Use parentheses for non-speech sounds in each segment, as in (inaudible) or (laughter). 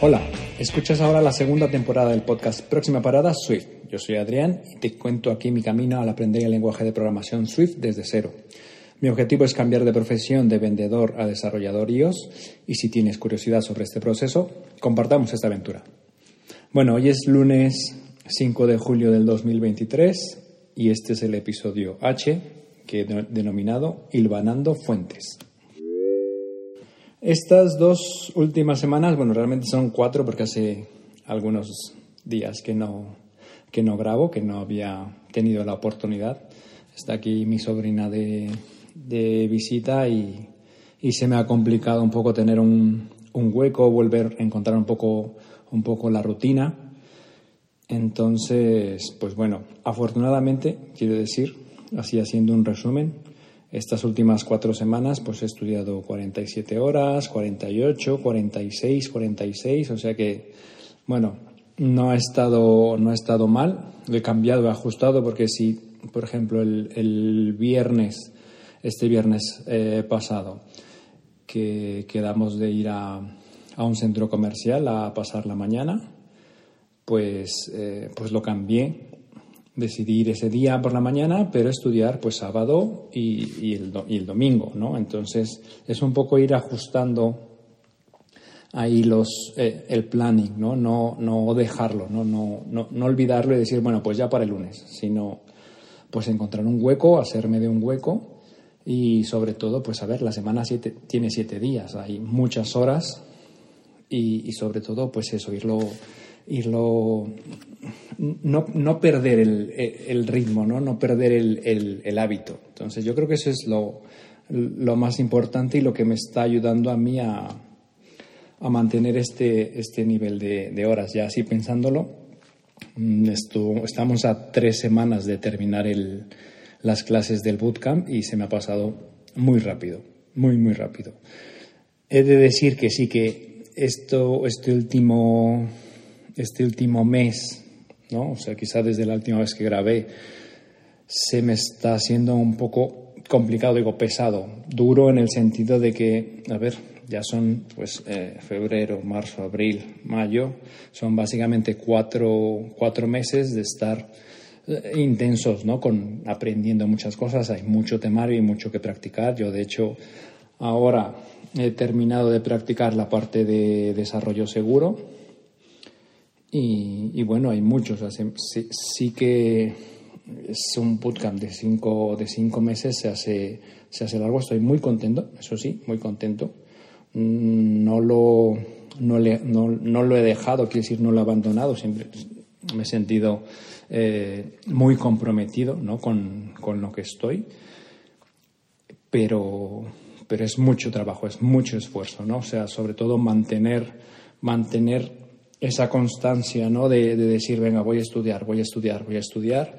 Hola, escuchas ahora la segunda temporada del podcast Próxima Parada Swift. Yo soy Adrián y te cuento aquí mi camino al aprender el lenguaje de programación Swift desde cero. Mi objetivo es cambiar de profesión de vendedor a desarrollador iOS y si tienes curiosidad sobre este proceso, compartamos esta aventura. Bueno, hoy es lunes 5 de julio del 2023 y este es el episodio H que he denominado Hilvanando Fuentes. Estas dos últimas semanas, bueno, realmente son cuatro porque hace algunos días que no, que no grabo, que no había tenido la oportunidad. Está aquí mi sobrina de, de visita y, y, se me ha complicado un poco tener un, un, hueco, volver a encontrar un poco, un poco la rutina. Entonces, pues bueno, afortunadamente, quiero decir, así haciendo un resumen, estas últimas cuatro semanas pues he estudiado 47 horas, 48, 46, 46, o sea que, bueno, no ha estado, no ha estado mal, he cambiado, he ajustado, porque si, por ejemplo, el, viernes, este viernes eh, pasado, que quedamos de ir a, a, un centro comercial a pasar la mañana, pues, eh, pues lo cambié decidí ir ese día por la mañana, pero estudiar pues sábado y, y, el, y, el, domingo, ¿no? Entonces es un poco ir ajustando ahí los, eh, el planning, ¿no? No, no dejarlo, ¿no? No, no, no olvidarlo y decir, bueno, pues ya para el lunes, sino pues encontrar un hueco, hacerme de un hueco y sobre todo, pues a ver, la semana siete, tiene siete días, hay muchas horas y, y sobre todo, pues eso, irlo irlo no, no perder el, el, ritmo, ¿no? no perder el, el, hábito. Entonces yo creo que eso es lo, lo, más importante y lo que me está ayudando a mí a, a mantener este, este nivel de, de, horas. Ya así pensándolo, mm, esto, estamos a tres semanas de terminar el, las clases del bootcamp y se me ha pasado muy rápido, muy, muy rápido. He de decir que sí que esto, este último este último mes, ¿no? O sea, quizá desde la última vez que grabé, se me está haciendo un poco complicado, digo, pesado, duro en el sentido de que, a ver, ya son pues eh, febrero, marzo, abril, mayo, son básicamente cuatro, cuatro meses de estar eh, intensos, ¿no? Con aprendiendo muchas cosas, hay mucho temario y mucho que practicar. Yo, de hecho, ahora he terminado de practicar la parte de desarrollo seguro, y, bueno, hay muchos. sí, que es un bootcamp de cinco, de cinco meses, se hace, se hace largo. Estoy muy contento, eso sí, muy contento. No lo, no, le, no, no lo he dejado, quiero decir, no lo he abandonado. Siempre me he sentido eh, muy comprometido ¿no? con, con lo que estoy. Pero, pero es mucho trabajo, es mucho esfuerzo, ¿no? O sea, sobre todo mantener, mantener esa constancia ¿no? de, decir, venga, voy a estudiar, voy a estudiar, voy a estudiar,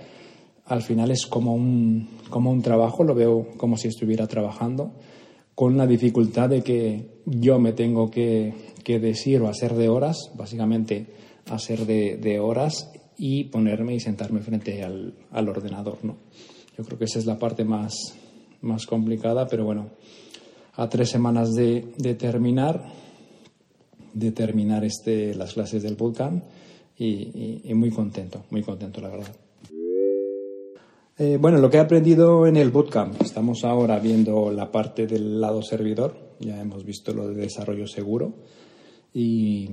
al final es como un, como un trabajo, lo veo como si estuviera trabajando, con la dificultad de que yo me tengo que, decir o hacer de horas, básicamente hacer de, de, horas y ponerme y sentarme frente al, al, ordenador. ¿no? Yo creo que esa es la parte más, más complicada, pero bueno, a tres semanas de, de terminar, de terminar este, las clases del bootcamp y, muy contento, muy contento, la verdad. Eh, bueno, lo que he aprendido en el bootcamp, estamos ahora viendo la parte del lado servidor, ya hemos visto lo de desarrollo seguro y,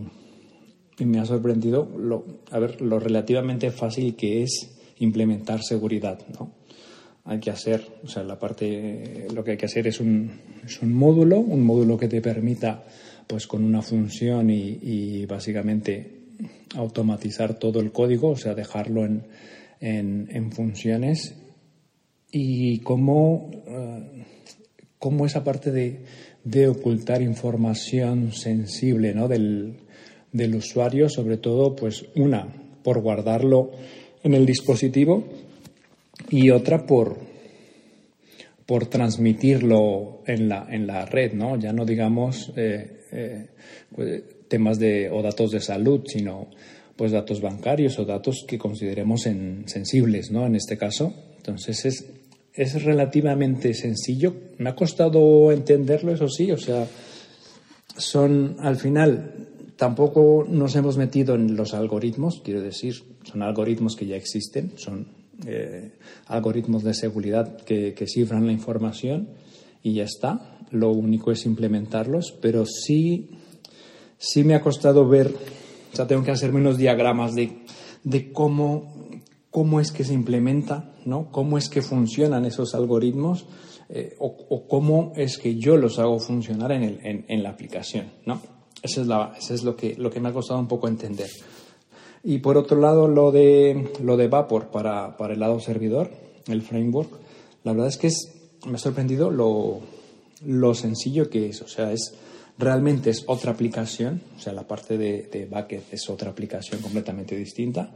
y me ha sorprendido lo, a ver, lo relativamente fácil que es implementar seguridad, ¿no? Hay que hacer, o sea, la parte, lo que hay que hacer es un, es un módulo, un módulo que te permita pues con una función y, básicamente automatizar todo el código, o sea, dejarlo en, en, funciones y cómo, eh, cómo esa parte de, de, ocultar información sensible ¿no? del, del usuario, sobre todo, pues una, por guardarlo en el dispositivo y otra por, por transmitirlo en la, en la red, ¿no? Ya no digamos eh, eh, temas de, o datos de salud, sino pues datos bancarios o datos que consideremos en, sensibles, ¿no? En este caso. Entonces es, es relativamente sencillo. Me ha costado entenderlo, eso sí, o sea, son al final tampoco nos hemos metido en los algoritmos, quiero decir, son algoritmos que ya existen, son eh, algoritmos de seguridad que, cifran la información y ya está. Lo único es implementarlos, pero sí, sí me ha costado ver, o sea, tengo que hacerme unos diagramas de, de cómo, cómo es que se implementa, ¿no? Cómo es que funcionan esos algoritmos eh, o, cómo es que yo los hago funcionar en, el, en, la aplicación, ¿no? Eso es, la, es lo, que, lo que me ha costado un poco entender. Y por otro lado, lo de, lo de Vapor para, para el lado servidor, el framework, la verdad es que es, me ha sorprendido lo, lo sencillo que es. O sea, es realmente es otra aplicación, o sea, la parte de, de Bucket es otra aplicación completamente distinta.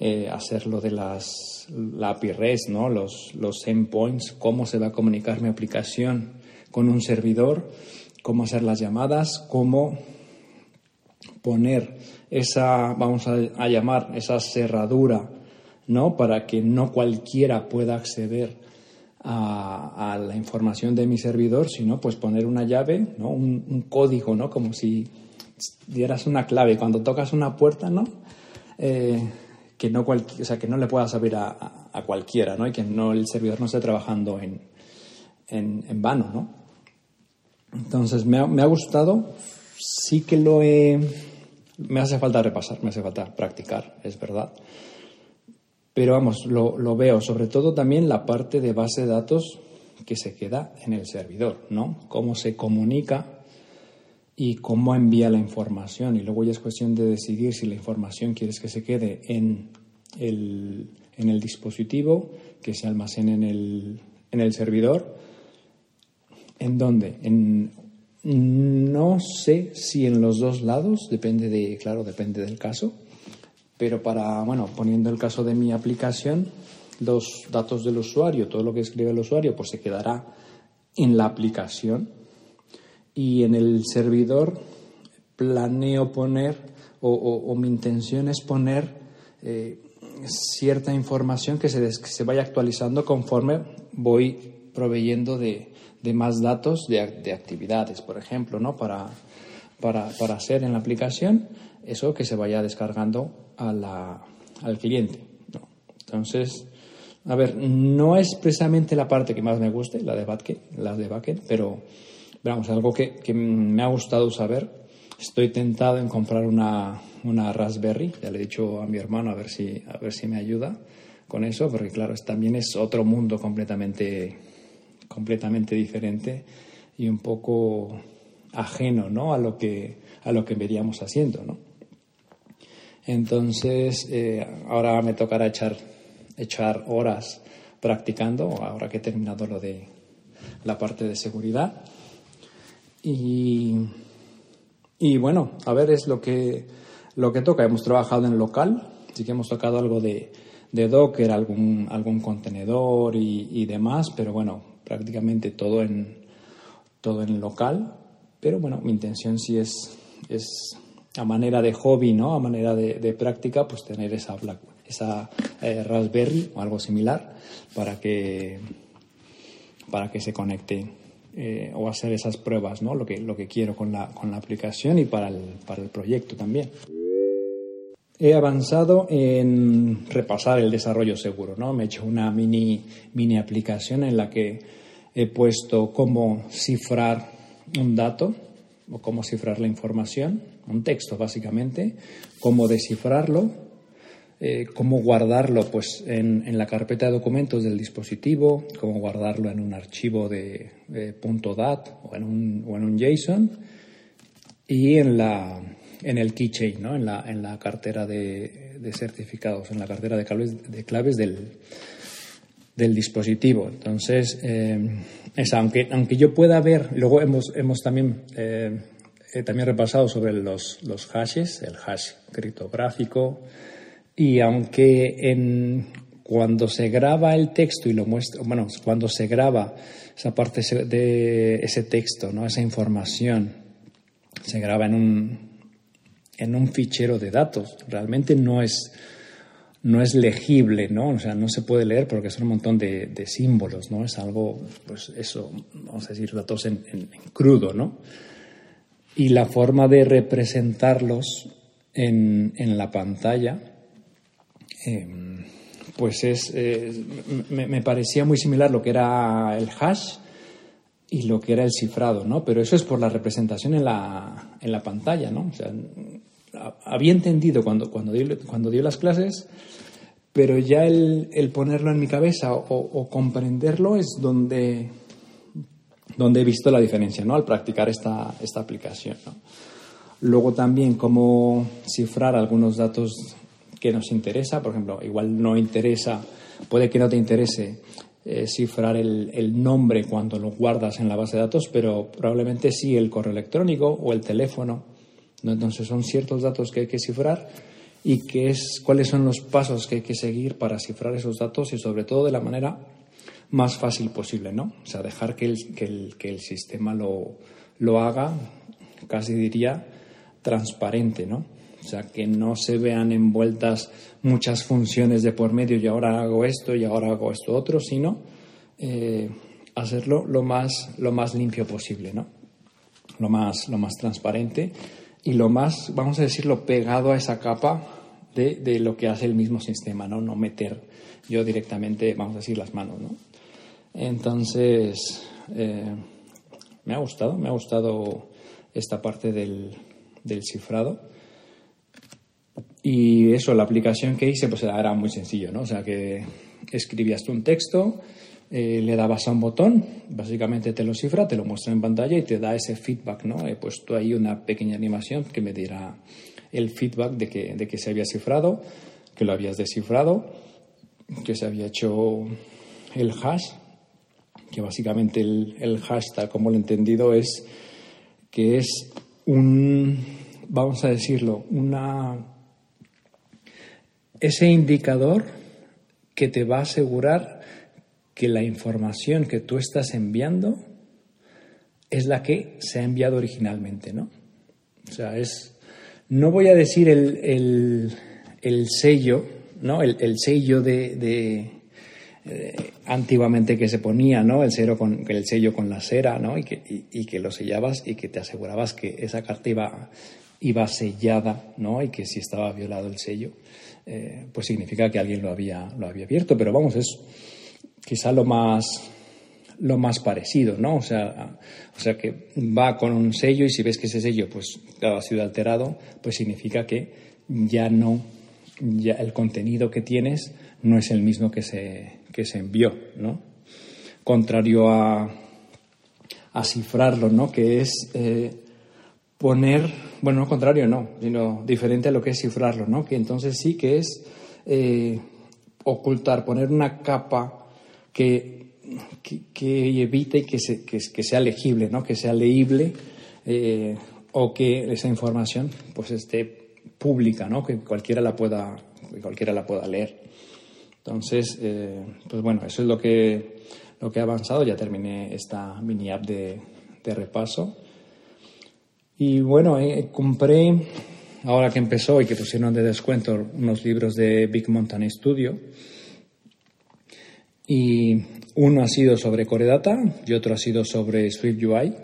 Eh, hacerlo de las, la API REST, ¿no? los, los endpoints, cómo se va a comunicar mi aplicación con un servidor, cómo hacer las llamadas, cómo poner esa, vamos a, llamar, esa cerradura, ¿no? Para que no cualquiera pueda acceder a, la información de mi servidor, sino pues poner una llave, ¿no? Un, código, ¿no? Como si dieras una clave cuando tocas una puerta, ¿no? Eh, que no o sea, que no le puedas abrir a, cualquiera, ¿no? Y que no el servidor no esté trabajando en, en, vano, ¿no? Entonces me ha, me ha gustado, sí que lo he me hace falta repasar, me hace falta practicar, es verdad. Pero vamos, lo, veo, sobre todo también la parte de base de datos que se queda en el servidor, ¿no? Cómo se comunica y cómo envía la información. Y luego ya es cuestión de decidir si la información quieres que se quede en el, en el dispositivo, que se almacene en el, en el servidor. ¿En dónde? En no sé si en los dos lados, depende de, claro, depende del caso, pero para, bueno, poniendo el caso de mi aplicación, los datos del usuario, todo lo que escribe el usuario, pues se quedará en la aplicación. Y en el servidor planeo poner o, mi intención es poner eh, cierta información que se, que se vaya actualizando conforme voy proveyendo de, de más datos de, actividades, por ejemplo, ¿no? Para, para, para, hacer en la aplicación eso que se vaya descargando a la, al cliente. Entonces, a ver, no es precisamente la parte que más me guste, la de backend, la de backend pero vamos, algo que, que, me ha gustado saber. Estoy tentado en comprar una, una Raspberry, ya le he dicho a mi hermano a ver si, a ver si me ayuda con eso, porque claro, también es otro mundo completamente completamente diferente y un poco ajeno ¿no? a, lo que, a lo que veríamos haciendo. ¿no? Entonces, eh, ahora me tocará echar, echar horas practicando, ahora que he terminado lo de la parte de seguridad. Y, y bueno, a ver, es lo que, lo que toca. Hemos trabajado en local, sí que hemos tocado algo de, de Docker, algún, algún contenedor y demás, pero bueno, prácticamente todo en, todo en local, pero bueno, mi intención sí es, es a manera de hobby, ¿no? A manera de, práctica, pues tener esa, esa eh, Raspberry o algo similar para que, para que se conecte eh, o hacer esas pruebas, ¿no? Lo que, lo que quiero con la, con la aplicación y para el, para el proyecto también. He avanzado en repasar el desarrollo seguro, ¿no? Me he hecho una mini, mini aplicación en la que he puesto cómo cifrar un dato o cómo cifrar la información, un texto básicamente, cómo descifrarlo, eh, cómo guardarlo pues, en, la carpeta de documentos del dispositivo, cómo guardarlo en un archivo de, .dat o en, un, en un JSON y en, la, en el keychain, ¿no? en, la, en la cartera de, de certificados, en la cartera de claves, de claves del, del dispositivo. Entonces, eh, aunque, aunque yo pueda ver, luego hemos, hemos también, eh, también repasado sobre los, los hashes, el hash criptográfico, y aunque cuando se graba el texto y lo muestra, bueno, cuando se graba esa parte de ese texto, ¿no? esa información, se graba en un, en un fichero de datos, realmente no es no es legible, ¿no? O sea, no se puede leer porque son un montón de, símbolos, ¿no? Es algo, pues eso, vamos a decir, datos en, crudo, ¿no? y la forma de representarlos en, la pantalla, em, pues es, me, parecía muy similar lo que era el hash y lo que era el cifrado, ¿no? Pero eso es por la representación en la, en la pantalla, ¿no? O sea, había entendido cuando, cuando, cuando dio las clases, pero ya el, ponerlo en mi cabeza o, comprenderlo es donde, donde he visto la diferencia, ¿no? Al practicar esta, esta aplicación, Luego también cómo cifrar algunos datos que nos interesa, por ejemplo, igual no interesa, puede que no te interese eh, cifrar el, nombre cuando lo guardas en la base de datos, pero probablemente sí el correo electrónico o el teléfono. Entonces son ciertos datos que hay que cifrar y qué es, cuáles son los pasos que hay que seguir para cifrar esos datos y sobre todo de la manera más fácil posible, ¿no? O sea, dejar que el, que el, que el sistema lo, lo haga, casi diría, transparente, ¿no? O sea, que no se vean envueltas muchas funciones de por medio y ahora hago esto y ahora hago esto otro, sino eh, hacerlo lo más, lo más limpio posible, ¿no? Lo más, lo más transparente y lo más, vamos a decirlo, pegado a esa capa de, lo que hace el mismo sistema, ¿no? No meter yo directamente, vamos a decir, las manos, ¿no? Entonces, eh, me ha gustado, me ha gustado esta parte del, del cifrado. Y eso, la aplicación que hice, pues era muy sencillo, ¿no? O sea, que escribías un texto, eh, le dabas a un botón, básicamente te lo cifra, te lo muestra en pantalla y te da ese feedback, ¿no? He puesto ahí una pequeña animación que me diera el feedback de que, de que se había cifrado, que lo habías descifrado, que se había hecho el hash, que básicamente el, el hash, tal como lo he entendido, es que es un, vamos a decirlo, una ese indicador que te va a asegurar que la información que tú estás enviando es la que se ha enviado originalmente, ¿no? O sea, es. No voy a decir el, sello, ¿no? El, sello de. Eh, antiguamente que se ponía, ¿no? El, sello con, el sello con la cera, ¿no? Y que, y que lo sellabas y que te asegurabas que esa carta iba, iba sellada, ¿no? Y que si estaba violado el sello, eh, pues significa que alguien lo había, lo había abierto. Pero vamos, es quizá lo más, lo más parecido, ¿no? O sea, o sea, que va con un sello y si ves que ese sello pues ha sido alterado, pues significa que ya no, ya el contenido que tienes no es el mismo que se, que se envió, ¿no? Contrario a, a cifrarlo, ¿no? Que es eh, poner, bueno, no contrario, no, sino diferente a lo que es cifrarlo, ¿no? Que entonces sí que es eh, ocultar, poner una capa que, que, evite que, se, que, sea legible, ¿no? Que sea leíble eh, o que esa información pues esté pública, ¿no? Que cualquiera la pueda, cualquiera la pueda leer. Entonces, eh, pues bueno, eso es lo que, lo que he avanzado. Ya terminé esta mini app de, de repaso. Y bueno, eh, compré, ahora que empezó y que pusieron de descuento, unos libros de Big Mountain Studio. Y uno ha sido sobre Core Data y otro ha sido sobre Swift UI.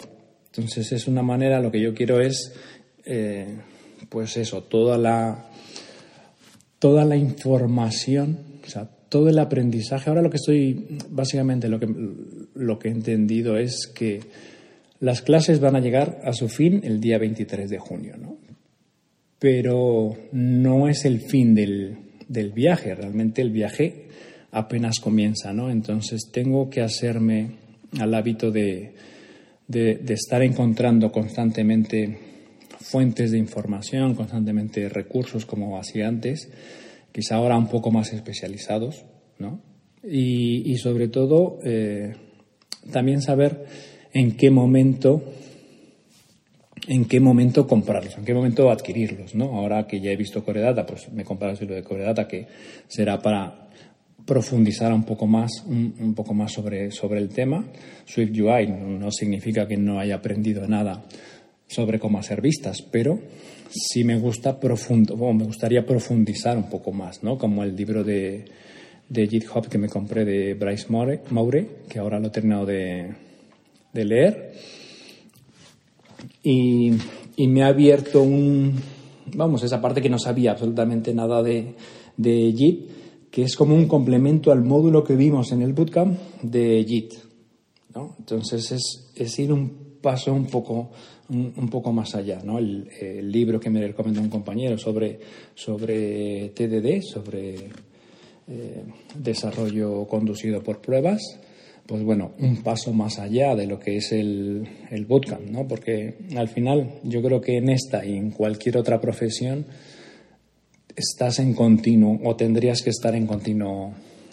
Entonces es una manera, lo que yo quiero es, eh, pues eso, toda la, toda la información, o sea, todo el aprendizaje. Ahora lo que estoy, básicamente lo que, lo que he entendido es que las clases van a llegar a su fin el día 23 de junio, ¿no? Pero no es el fin del, viaje, realmente el viaje apenas comienza, ¿no? Entonces tengo que hacerme al hábito de, de, estar encontrando constantemente fuentes de información, constantemente recursos como hacía antes, quizá ahora un poco más especializados, ¿no? Y, sobre todo eh, también saber en qué momento en qué momento comprarlos, en qué momento adquirirlos, ¿no? Ahora que ya he visto Coredata, pues me compro el libro de Coredata que será para profundizar un poco más, un, poco más sobre, sobre el tema. Swift UI no, significa que no haya aprendido nada sobre cómo hacer vistas, pero sí me gusta profundo, me gustaría profundizar un poco más, ¿no? Como el libro de, de GitHub que me compré de Bryce Moure, que ahora lo he terminado de, de leer. Y, y me ha abierto un, vamos, esa parte que no sabía absolutamente nada de, de JIT, que es como un complemento al módulo que vimos en el bootcamp de JIT. ¿no? Entonces es, es, ir un paso un poco, un, poco más allá. ¿no? El, libro que me recomendó un compañero sobre, sobre TDD, sobre eh, desarrollo conducido por pruebas, pues bueno, un paso más allá de lo que es el, el bootcamp, ¿no? Porque al final yo creo que en esta y en cualquier otra profesión estás en continuo o tendrías que estar en continuo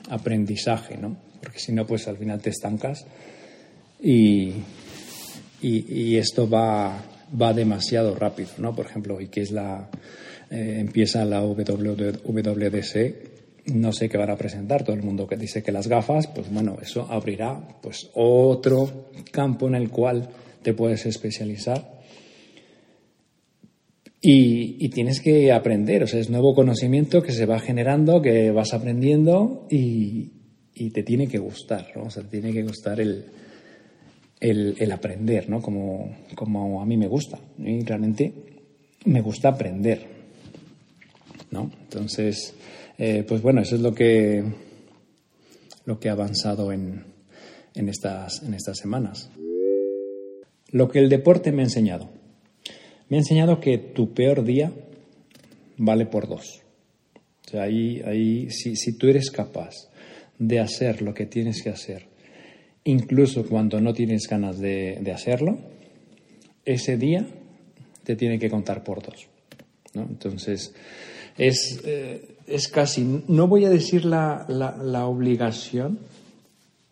aprendizaje, ¿no? Porque si no, pues al final te estancas y, y, esto va, va demasiado rápido, ¿no? Por ejemplo, y que es la eh, empieza la WWDC no sé qué van a presentar. Todo el mundo que dice que las gafas, pues bueno, eso abrirá pues otro campo en el cual te puedes especializar. Y, tienes que aprender, o sea, es nuevo conocimiento que se va generando, que vas aprendiendo y, te tiene que gustar, ¿no? O sea, te tiene que gustar el, el, aprender, ¿no? Como, como a mí me gusta. Y realmente me gusta aprender, ¿no? Entonces, eh, pues bueno, eso es lo que, lo que ha avanzado en, en, estas, en estas semanas. Lo que el deporte me ha enseñado. Me ha enseñado que tu peor día vale por dos. O sea, ahí, ahí si, si tú eres capaz de hacer lo que tienes que hacer, incluso cuando no tienes ganas de, de hacerlo, ese día te tiene que contar por dos. ¿no? Entonces, es, eh, es casi, no voy a decir la, la, obligación,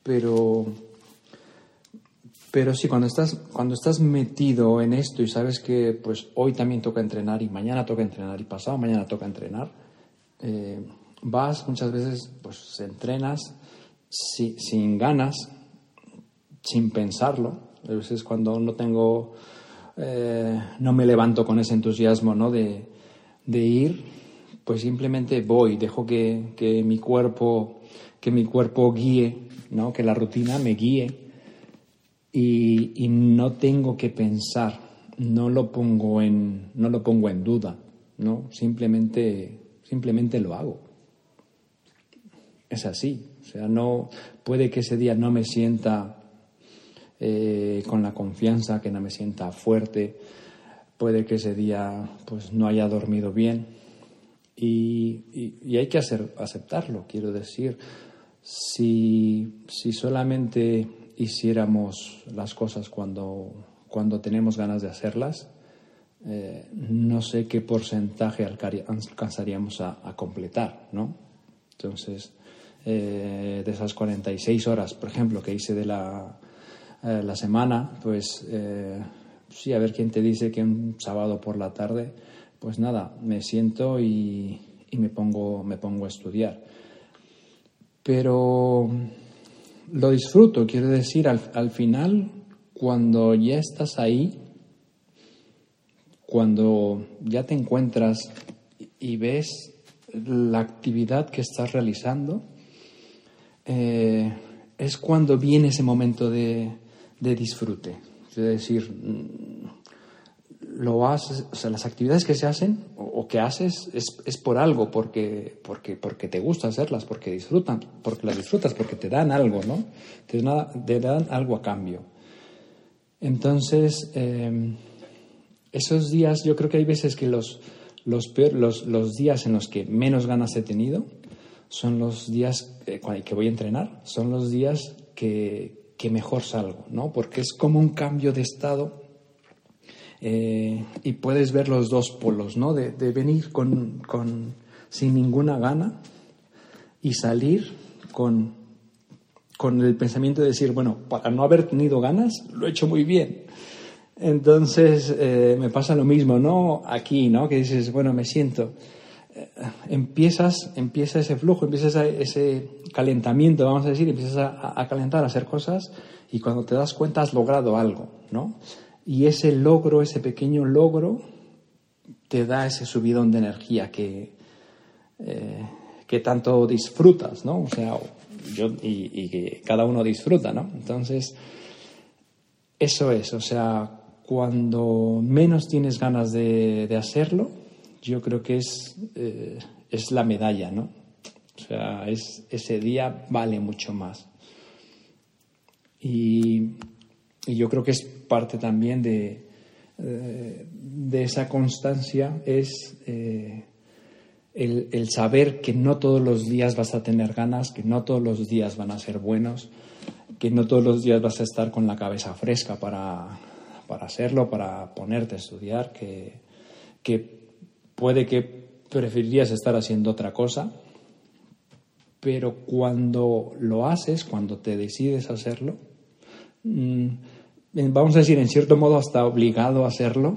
pero, pero sí, cuando estás, cuando estás metido en esto y sabes que pues hoy también toca entrenar y mañana toca entrenar y pasado mañana toca entrenar, eh, vas muchas veces, pues entrenas sin ganas, sin pensarlo. A veces cuando no tengo, eh, no me levanto con ese entusiasmo ¿no? de, de ir, pues simplemente voy, dejo que, mi cuerpo, que mi cuerpo guíe, ¿no? que la rutina me guíe y, no tengo que pensar, no lo pongo en, no lo pongo en duda, ¿no? simplemente, simplemente lo hago. Es así, o sea, no puede que ese día no me sienta eh, con la confianza, que no me sienta fuerte, puede que ese día pues no haya dormido bien, y, hay que hacer, aceptarlo, quiero decir. Si, solamente hiciéramos las cosas cuando, cuando tenemos ganas de hacerlas, eh, no sé qué porcentaje alcanzaríamos a, completar, ¿no? Entonces, eh, de esas 46 horas, por ejemplo, que hice de la, eh, la semana, pues sí, a ver quién te dice que un sábado por la tarde pues nada, me siento y, me, pongo, me pongo a estudiar. Pero lo disfruto, quiero decir, al, final, cuando ya estás ahí, cuando ya te encuentras y ves la actividad que estás realizando, eh, es cuando viene ese momento de, de disfrute. Es decir, lo haces, o sea, las actividades que se hacen o, que haces es, es, por algo, porque, porque, porque te gusta hacerlas, porque disfrutan, porque las disfrutas, porque te dan algo, ¿no? Te, te dan algo a cambio. Entonces, em, esos días, yo creo que hay veces que los, los, los, los, días en los que menos ganas he tenido son los días que voy a entrenar, son los días que, que mejor salgo, ¿no? Porque es como un cambio de estado eh, y puedes ver los dos polos, ¿no? De, venir con, con, sin ninguna gana y salir con, con el pensamiento de decir, bueno, para no haber tenido ganas, lo he hecho muy bien. Entonces eh, me pasa lo mismo, ¿no? Aquí, ¿no? Que dices, bueno, me siento. Eh, empiezas, empieza ese flujo, empiezas ese calentamiento, vamos a decir, empiezas a, a, calentar, a hacer cosas y cuando te das cuenta has logrado algo, ¿no? Y ese logro, ese pequeño logro, te da ese subidón de energía que, eh, que tanto disfrutas, ¿no? O sea, yo y, que cada uno disfruta, ¿no? Entonces, eso es, o sea, cuando menos tienes ganas de, hacerlo, yo creo que es, eh, es la medalla, ¿no? O sea, es, ese día vale mucho más. Y, yo creo que es parte también de, eh, de esa constancia, es eh, el, saber que no todos los días vas a tener ganas, que no todos los días van a ser buenos, que no todos los días vas a estar con la cabeza fresca para, para hacerlo, para ponerte a estudiar, que, que puede que preferirías estar haciendo otra cosa, pero cuando lo haces, cuando te decides hacerlo, mm, vamos a decir, en cierto modo hasta obligado a hacerlo,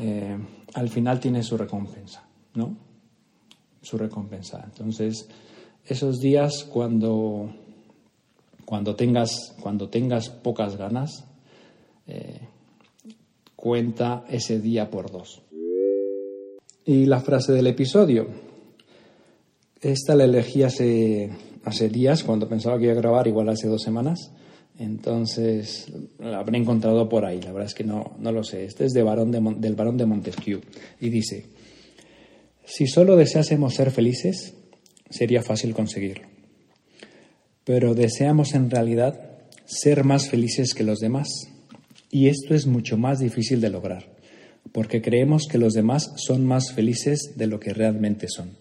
eh, al final tiene su recompensa, ¿no? Su recompensa. Entonces, esos días cuando, cuando, tengas, cuando tengas pocas ganas, eh, cuenta ese día por dos. Y la frase del episodio. Esta la elegí hace, hace días, cuando pensaba que iba a grabar, igual hace dos semanas. Entonces, la habré encontrado por ahí. La verdad es que no, no lo sé. Este es de Barón del Barón de Montesquieu. Y dice, si solo deseásemos ser felices, sería fácil conseguirlo. Pero deseamos en realidad ser más felices que los demás y esto es mucho más difícil de lograr, porque creemos que los demás son más felices de lo que realmente son.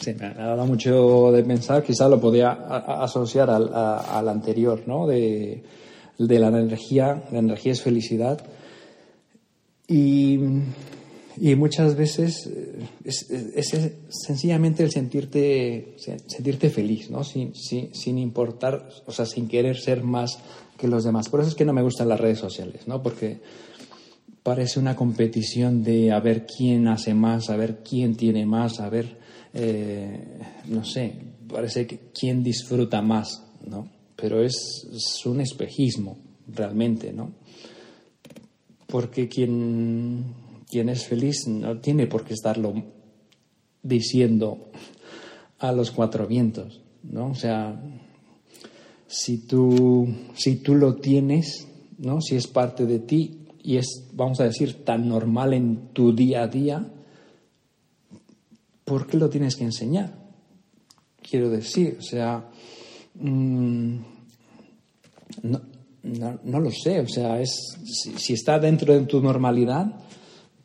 Sí, me ha dado mucho de pensar, quizá lo podía asociar al, anterior, ¿no? De, de, la energía, la energía es felicidad. Y y muchas veces eh, es, sencillamente el sentirte, sentirte feliz, ¿no? Sin, sin, importar, o sea, sin querer ser más que los demás. Por eso es que no me gustan las redes sociales, ¿no? Porque parece una competición de a ver quién hace más, a ver quién tiene más, a ver, eh, no sé, parece que quién disfruta más, ¿no? Pero es, es un espejismo, realmente, ¿no? Porque quien quien es feliz no tiene por qué estarlo diciendo a los cuatro vientos, ¿no? O sea, si tú, si tú lo tienes, ¿no? Si es parte de ti y es, vamos a decir, tan normal en tu día a día, ¿por qué lo tienes que enseñar? Quiero decir, o sea, mm, no, lo sé, o sea, es, si está dentro de tu normalidad,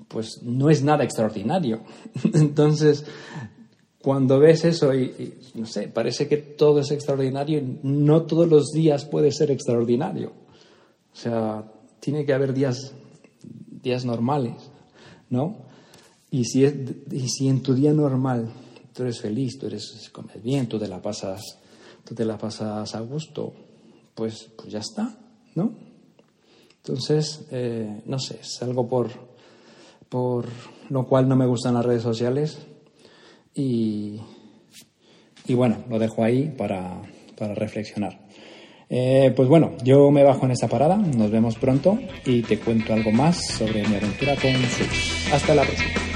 pues no es nada extraordinario. (laughs) Entonces, cuando ves eso y, no sé, parece que todo es extraordinario, no todos los días puede ser extraordinario. O sea, tiene que haber días, días normales, ¿no? Y si, es, y si en tu día normal tú eres feliz, tú eres, comes bien, tú te la pasas, tú te la pasas a gusto, pues, pues ya está, ¿no? Entonces, eh, no sé, es algo por, por lo cual no me gustan las redes sociales. Y, y bueno, lo dejo ahí para, para reflexionar. Eh, pues bueno, yo me bajo en esta parada, nos vemos pronto y te cuento algo más sobre mi aventura con Switch. Hasta la próxima.